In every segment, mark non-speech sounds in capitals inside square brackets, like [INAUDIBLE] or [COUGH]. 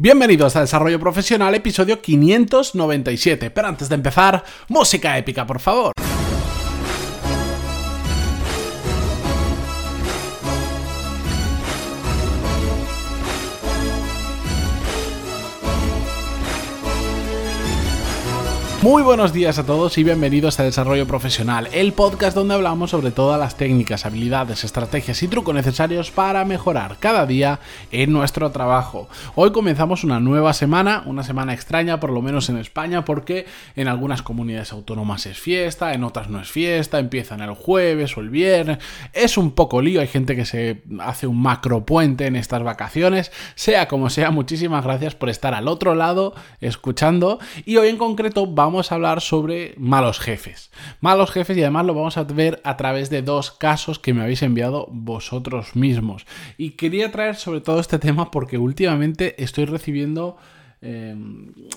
Bienvenidos a Desarrollo Profesional, episodio 597. Pero antes de empezar, música épica, por favor. Muy buenos días a todos y bienvenidos a Desarrollo Profesional, el podcast donde hablamos sobre todas las técnicas, habilidades, estrategias y trucos necesarios para mejorar cada día en nuestro trabajo. Hoy comenzamos una nueva semana, una semana extraña por lo menos en España porque en algunas comunidades autónomas es fiesta, en otras no es fiesta, empiezan el jueves o el viernes, es un poco lío, hay gente que se hace un macro puente en estas vacaciones, sea como sea, muchísimas gracias por estar al otro lado escuchando. Y hoy en concreto vamos vamos a hablar sobre malos jefes. Malos jefes y además lo vamos a ver a través de dos casos que me habéis enviado vosotros mismos. Y quería traer sobre todo este tema porque últimamente estoy recibiendo... Eh,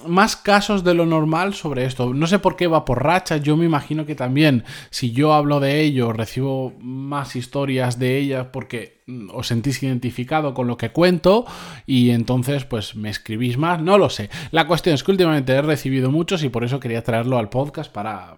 más casos de lo normal sobre esto. No sé por qué va por racha. Yo me imagino que también, si yo hablo de ello, recibo más historias de ellas porque Mm, os sentís identificado con lo que cuento y entonces pues me escribís más, no lo sé. La cuestión es que últimamente he recibido muchos y por eso quería traerlo al podcast para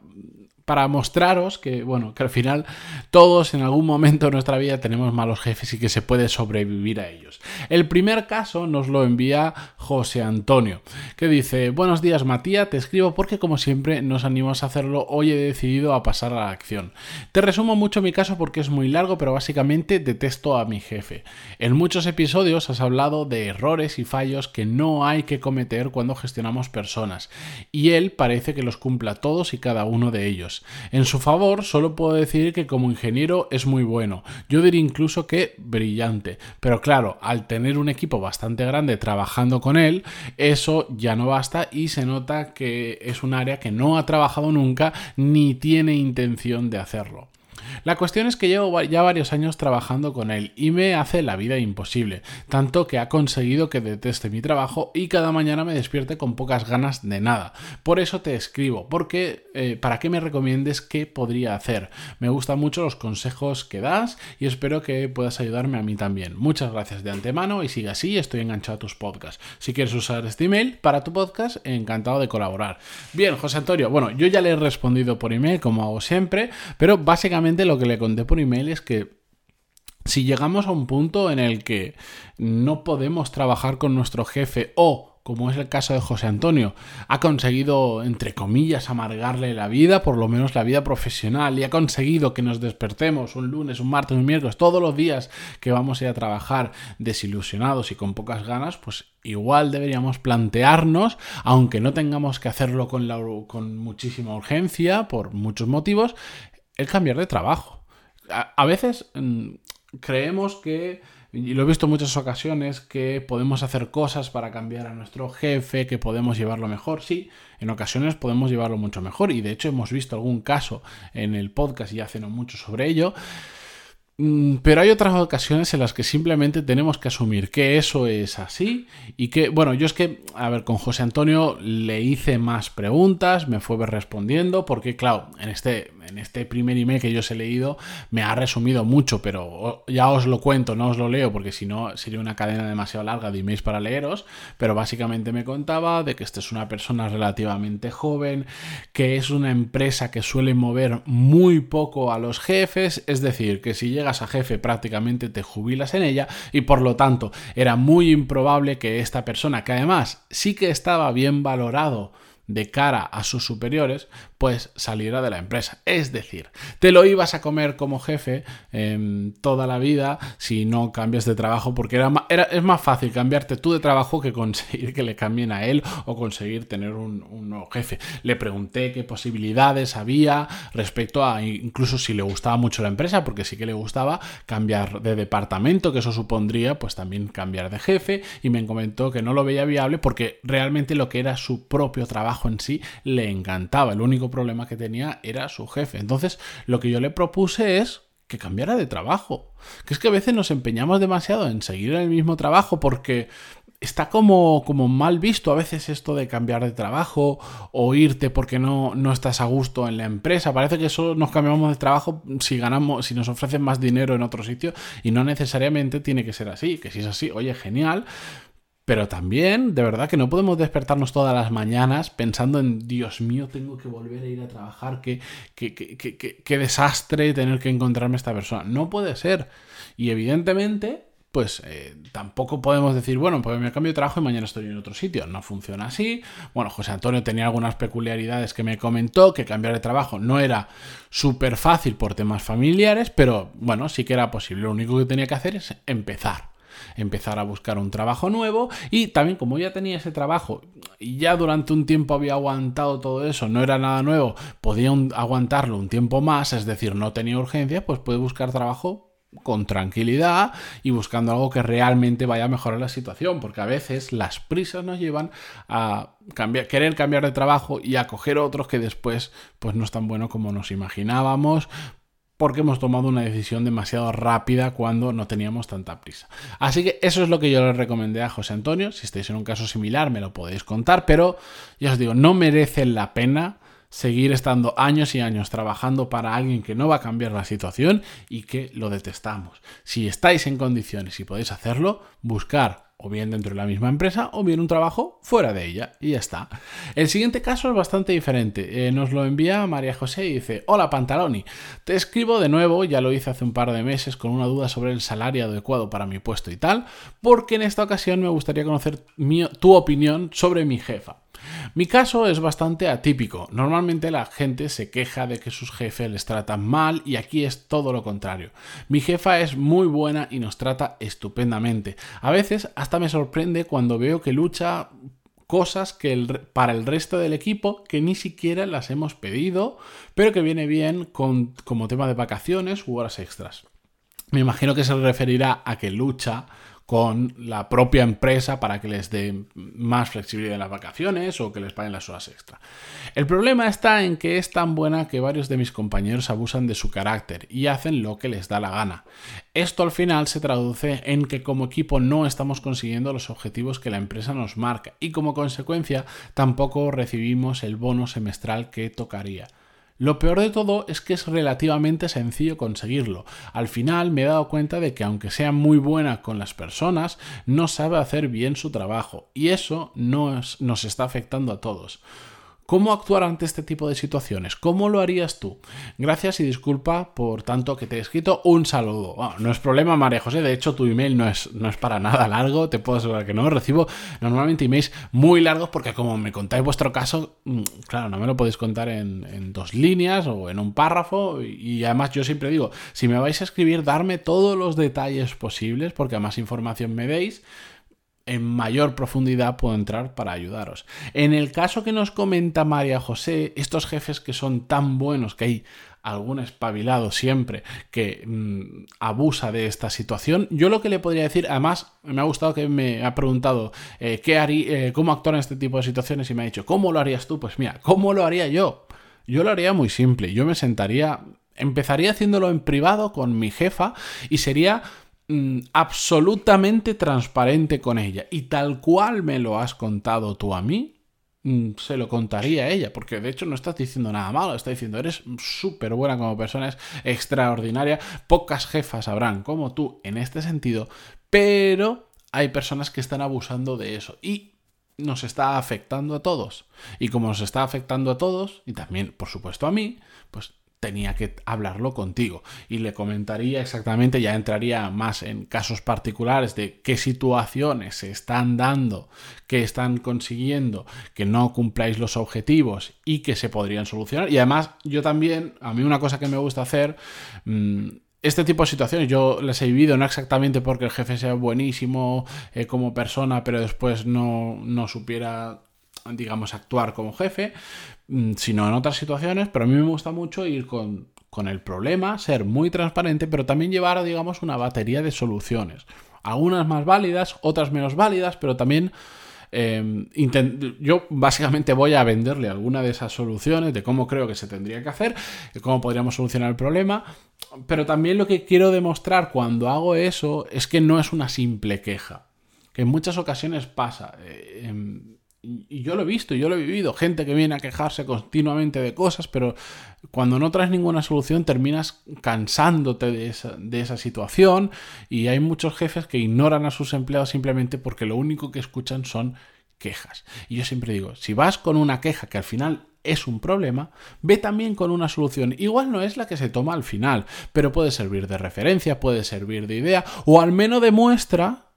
para mostraros que, bueno, que al final todos en algún momento de nuestra vida tenemos malos jefes y que se puede sobrevivir a ellos. El primer caso nos lo envía José Antonio, que dice, buenos días Matías, te escribo porque como siempre nos animas a hacerlo, hoy he decidido a pasar a la acción. Te resumo mucho mi caso porque es muy largo, pero básicamente detesto a mi jefe. En muchos episodios has hablado de errores y fallos que no hay que cometer cuando gestionamos personas, y él parece que los cumpla todos y cada uno de ellos. En su favor, solo puedo decir que como ingeniero es muy bueno. Yo diría incluso que brillante. Pero claro, al tener un equipo bastante grande trabajando con él, eso ya no basta y se nota que es un área que no ha trabajado nunca ni tiene intención de hacerlo. La cuestión es que llevo ya varios años trabajando con él y me hace la vida imposible, tanto que ha conseguido que deteste mi trabajo y cada mañana me despierte con pocas ganas de nada. Por eso te escribo, porque eh, para que me recomiendes qué podría hacer. Me gustan mucho los consejos que das y espero que puedas ayudarme a mí también. Muchas gracias de antemano y sigue así, estoy enganchado a tus podcasts. Si quieres usar este email para tu podcast, encantado de colaborar. Bien, José Antonio, bueno, yo ya le he respondido por email como hago siempre, pero básicamente lo que le conté por email es que si llegamos a un punto en el que no podemos trabajar con nuestro jefe o como es el caso de José Antonio, ha conseguido, entre comillas, amargarle la vida, por lo menos la vida profesional, y ha conseguido que nos despertemos un lunes, un martes, un miércoles, todos los días que vamos a ir a trabajar desilusionados y con pocas ganas, pues igual deberíamos plantearnos, aunque no tengamos que hacerlo con, con muchísima urgencia, por muchos motivos, el cambiar de trabajo. A, veces mm, creemos que, y lo he visto en muchas ocasiones, que podemos hacer cosas para cambiar a nuestro jefe, que podemos llevarlo mejor. Sí, en ocasiones podemos llevarlo mucho mejor y de hecho hemos visto algún caso en el podcast y hace no mucho sobre ello. Mm, pero hay otras ocasiones en las que simplemente tenemos que asumir que eso es así y que, bueno, yo es que, a ver, con José Antonio le hice más preguntas, me fue respondiendo, porque claro, en este, en este primer email que yo os he leído me ha resumido mucho, pero ya os lo cuento, no os lo leo, porque si no sería una cadena demasiado larga de emails para leeros, pero básicamente me contaba de que esta es una persona relativamente joven, que es una empresa que suele mover muy poco a los jefes, es decir, que si llega a jefe prácticamente te jubilas en ella y por lo tanto era muy improbable que esta persona, que además sí que estaba bien valorado de cara a sus superiores, pues saliera de la empresa. Es decir, te lo ibas a comer como jefe em, toda la vida si no cambias de trabajo, porque era, era, es más fácil cambiarte tú de trabajo que conseguir que le cambien a él o conseguir tener un, un nuevo jefe. Le pregunté qué posibilidades había respecto a incluso si le gustaba mucho la empresa, porque sí que le gustaba cambiar de departamento, que eso supondría pues también cambiar de jefe, y me comentó que no lo veía viable porque realmente lo que era su propio trabajo en sí le encantaba. El único problema que tenía era su jefe. Entonces, lo que yo le propuse es que cambiara de trabajo. Que es que a veces nos empeñamos demasiado en seguir en el mismo trabajo porque está como, como mal visto a veces esto de cambiar de trabajo o irte porque no, no estás a gusto en la empresa. Parece que solo nos cambiamos de trabajo si ganamos, si nos ofrecen más dinero en otro sitio y no necesariamente tiene que ser así. Que si es así, oye, genial, Pero también, de verdad, que no podemos despertarnos todas las mañanas pensando en, Dios mío, tengo que volver a ir a trabajar, qué, qué, qué, qué desastre tener que encontrarme esta persona. No puede ser. Y evidentemente, pues eh, tampoco podemos decir, bueno, pues me cambio de trabajo y mañana estoy en otro sitio. No funciona así. Bueno, José Antonio tenía algunas peculiaridades que me comentó, que cambiar de trabajo no era súper fácil por temas familiares, pero bueno, sí que era posible. Lo único que tenía que hacer es empezar empezar a buscar un trabajo nuevo y también como ya tenía ese trabajo y ya durante un tiempo había aguantado todo eso, no era nada nuevo, podía aguantarlo un tiempo más, es decir, no tenía urgencia, pues puede buscar trabajo con tranquilidad y buscando algo que realmente vaya a mejorar la situación, porque a veces las prisas nos llevan a querer cambiar de trabajo y a coger otros que después pues no es tan bueno como nos imaginábamos, porque hemos tomado una decisión demasiado rápida cuando no teníamos tanta prisa. Así que eso es lo que yo le recomendé a José Antonio. Si estáis en un caso similar, me lo podéis contar, pero ya os digo, no merece la pena seguir estando años y años trabajando para alguien que no va a cambiar la situación y que lo detestamos. Si estáis en condiciones y podéis hacerlo, buscar o bien dentro de la misma empresa o bien un trabajo fuera de ella y ya está. El siguiente caso es bastante diferente. Eh, nos lo envía María José y dice, hola Pantaloni, te escribo de nuevo, ya lo hice hace un par de meses con una duda sobre el salario adecuado para mi puesto y tal, porque en esta ocasión me gustaría conocer tu opinión sobre mi jefa. Mi caso es bastante atípico. Normalmente la gente se queja de que sus jefes les tratan mal y aquí es todo lo contrario. Mi jefa es muy buena y nos trata estupendamente. A veces hasta me sorprende cuando veo que lucha cosas que para el resto del equipo que ni siquiera las hemos pedido, pero que viene bien como tema de vacaciones u horas extras. Me imagino que se referirá a que lucha con la propia empresa para que les dé más flexibilidad en las vacaciones o que les paguen las horas extra. El problema está en que es tan buena que varios de mis compañeros abusan de su carácter y hacen lo que les da la gana. Esto al final se traduce en que como equipo no estamos consiguiendo los objetivos que la empresa nos marca y como consecuencia tampoco recibimos el bono semestral que tocaría. Lo peor de todo es que es relativamente sencillo conseguirlo. Al final me he dado cuenta de que aunque sea muy buena con las personas, no sabe hacer bien su trabajo y eso nos, nos está afectando a todos. ¿Cómo actuar ante este tipo de situaciones? ¿Cómo lo harías tú? Gracias y disculpa por tanto que te he escrito. Un saludo. no es problema, María José. De hecho, tu email no es, no es para nada largo. Te puedo asegurar que no. Recibo normalmente emails muy largos porque como me contáis vuestro caso, mm, claro, no me lo podéis contar en, dos líneas o en un párrafo. Y, además yo siempre digo, si me vais a escribir, darme todos los detalles posibles porque a más información me deis, en mayor profundidad puedo entrar para ayudaros. En el caso que nos comenta María José, estos jefes que son tan buenos que hay algún espabilado siempre que mm, abusa de esta situación, yo lo que le podría decir, además me ha gustado que me ha preguntado eh, ¿qué eh, cómo actuar en este tipo de situaciones y me ha dicho, ¿cómo lo harías tú? Pues mira, ¿cómo lo haría yo? Yo lo haría muy simple, yo me sentaría, empezaría haciéndolo en privado con mi jefa y sería Mm, absolutamente transparente con ella. Y tal cual me lo has contado tú a mí, mm, se lo contaría a ella, porque de hecho no estás diciendo nada malo, está diciendo eres súper buena como persona, es extraordinaria, pocas jefas habrán como tú en este sentido, pero hay personas que están abusando de eso y nos está afectando a todos. Y como nos está afectando a todos, y también por supuesto a mí, pues tenía que hablarlo contigo y le comentaría exactamente, ya entraría más en casos particulares de qué situaciones se están dando, que están consiguiendo que no cumpláis los objetivos y que se podrían solucionar. Y además yo también, a mí una cosa que me gusta hacer, mm, este tipo de situaciones yo las he vivido no exactamente porque el jefe sea buenísimo eh, como persona, pero después no, no supiera digamos, actuar como jefe, sino en otras situaciones, pero a mí me gusta mucho ir con, el problema, ser muy transparente, pero también llevar, digamos, una batería de soluciones. Algunas más válidas, otras menos válidas, pero también em, yo básicamente voy a venderle alguna de esas soluciones de cómo creo que se tendría que hacer, cómo podríamos solucionar el problema, pero también lo que quiero demostrar cuando hago eso es que no es una simple queja, que en muchas ocasiones pasa. Eh, em, y yo lo he visto, yo lo he vivido, gente que viene a quejarse continuamente de cosas, pero cuando no traes ninguna solución terminas cansándote de esa, de esa situación y hay muchos jefes que ignoran a sus empleados simplemente porque lo único que escuchan son quejas. Y yo siempre digo, si vas con una queja que al final es un problema, ve también con una solución. Igual no es la que se toma al final, pero puede servir de referencia, puede servir de idea, o al menos demuestra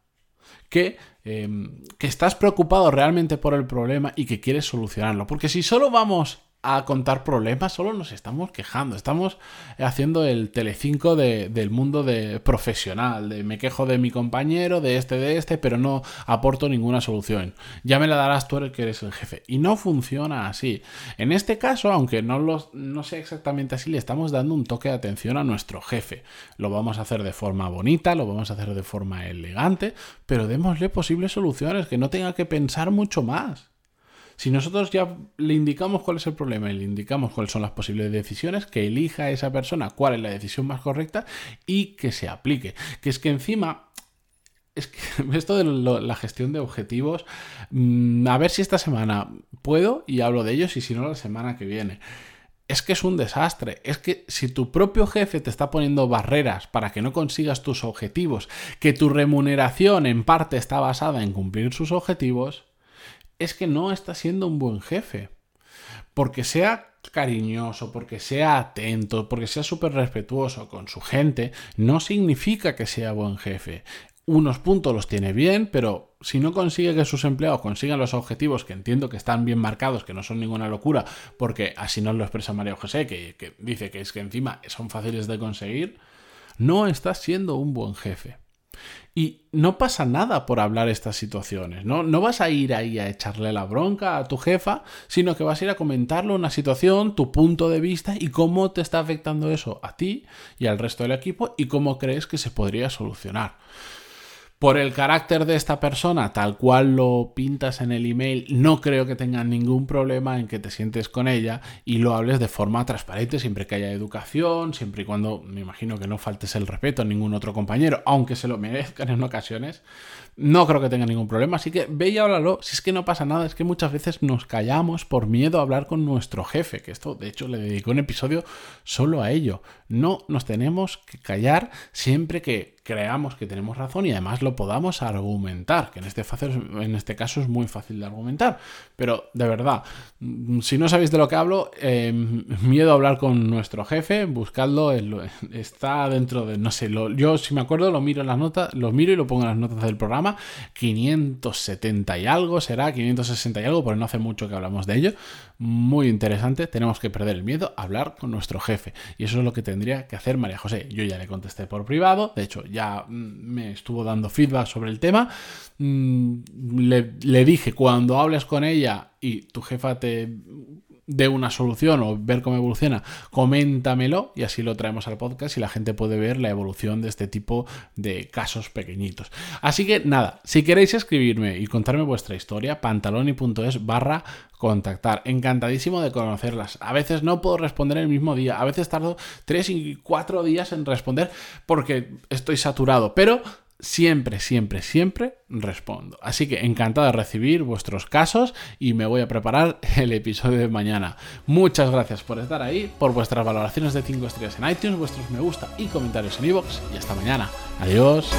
que, em, que estás preocupado realmente por el problema y que quieres solucionarlo. Porque si solo vamos a contar problemas, solo nos estamos quejando. Estamos haciendo el telecinco de, del mundo de profesional, de me quejo de mi compañero, de este, de este, pero no aporto ninguna solución. Ya me la darás tú que eres el jefe. Y no funciona así. En este caso, aunque no, lo, no sea exactamente así, le estamos dando un toque de atención a nuestro jefe. Lo vamos a hacer de forma bonita, lo vamos a hacer de forma elegante, pero démosle posibles soluciones, que no tenga que pensar mucho más. Si nosotros ya le indicamos cuál es el problema y le indicamos cuáles son las posibles decisiones, que elija a esa persona cuál es la decisión más correcta y que se aplique. Que es que encima es que [LAUGHS] esto de la gestión de objetivos, mm, a ver si esta semana puedo y hablo de ellos y si no la semana que viene. Es que es un desastre. Es que si tu propio jefe te está poniendo barreras para que no consigas tus objetivos, que tu remuneración en parte está basada en cumplir sus objetivos, es que no está siendo un buen jefe. Porque sea cariñoso, porque sea atento, porque sea súper respetuoso con su gente, no significa que sea buen jefe. Unos puntos los tiene bien, pero si no consigue que sus empleados consigan los objetivos, que entiendo que están bien marcados, que no son ninguna locura, porque así nos lo expresa María José, que, que dice que es que encima son fáciles de conseguir, no está siendo un buen jefe. Y no pasa nada por hablar estas situaciones, ¿no? No vas a ir ahí a echarle la bronca a tu jefa, sino que vas a ir a comentarle una situación, tu punto de vista y cómo te está afectando eso a ti y al resto del equipo y cómo crees que se podría solucionar por el carácter de esta persona, tal cual lo pintas en el email, no creo que tenga ningún problema en que te sientes con ella y lo hables de forma transparente, siempre que haya educación, siempre y cuando me imagino que no faltes el respeto a ningún otro compañero, aunque se lo merezcan en ocasiones, no creo que tenga ningún problema. Así que ve y háblalo. Si es que no pasa nada, es que muchas veces nos callamos por miedo a hablar con nuestro jefe, que esto de hecho le dedicó un episodio solo a ello. No nos tenemos que callar siempre que creamos que tenemos razón y además lo podamos argumentar, que en este, en este caso es muy fácil de argumentar. Pero de verdad, si no sabéis de lo que hablo, em, miedo a hablar con nuestro jefe, buscadlo, está dentro de, no sé, yo si me acuerdo lo miro en las notas, lo miro y lo pongo en las notas del programa, 570 y algo será, 560 y algo, porque no hace mucho que hablamos de ello. Muy interesante, tenemos que perder el miedo a hablar con nuestro jefe. Y eso es lo que tendría que hacer María José. Yo ya le contesté por privado, de hecho, mm, me estuvo dando feedback sobre el tema. Mm, le, dije, cuando hables con ella y tu jefa te dé una solución o ver cómo evoluciona, coméntamelo y así lo traemos al podcast y la gente puede ver la evolución de este tipo de casos pequeñitos. Así que nada, si queréis escribirme y contarme vuestra historia, pantaloni.es barra contactar. Encantadísimo de conocerlas. A veces no puedo responder el mismo día, a veces tardo tres y cuatro días en responder porque estoy saturado, pero siempre, siempre, siempre respondo. Así que encantado de recibir vuestros casos y me voy a preparar [LAUGHS] el episodio de mañana. Muchas gracias por estar ahí, por vuestras valoraciones de 5 estrellas en iTunes, vuestros me gusta y comentarios en iVoox y hasta mañana. Adiós.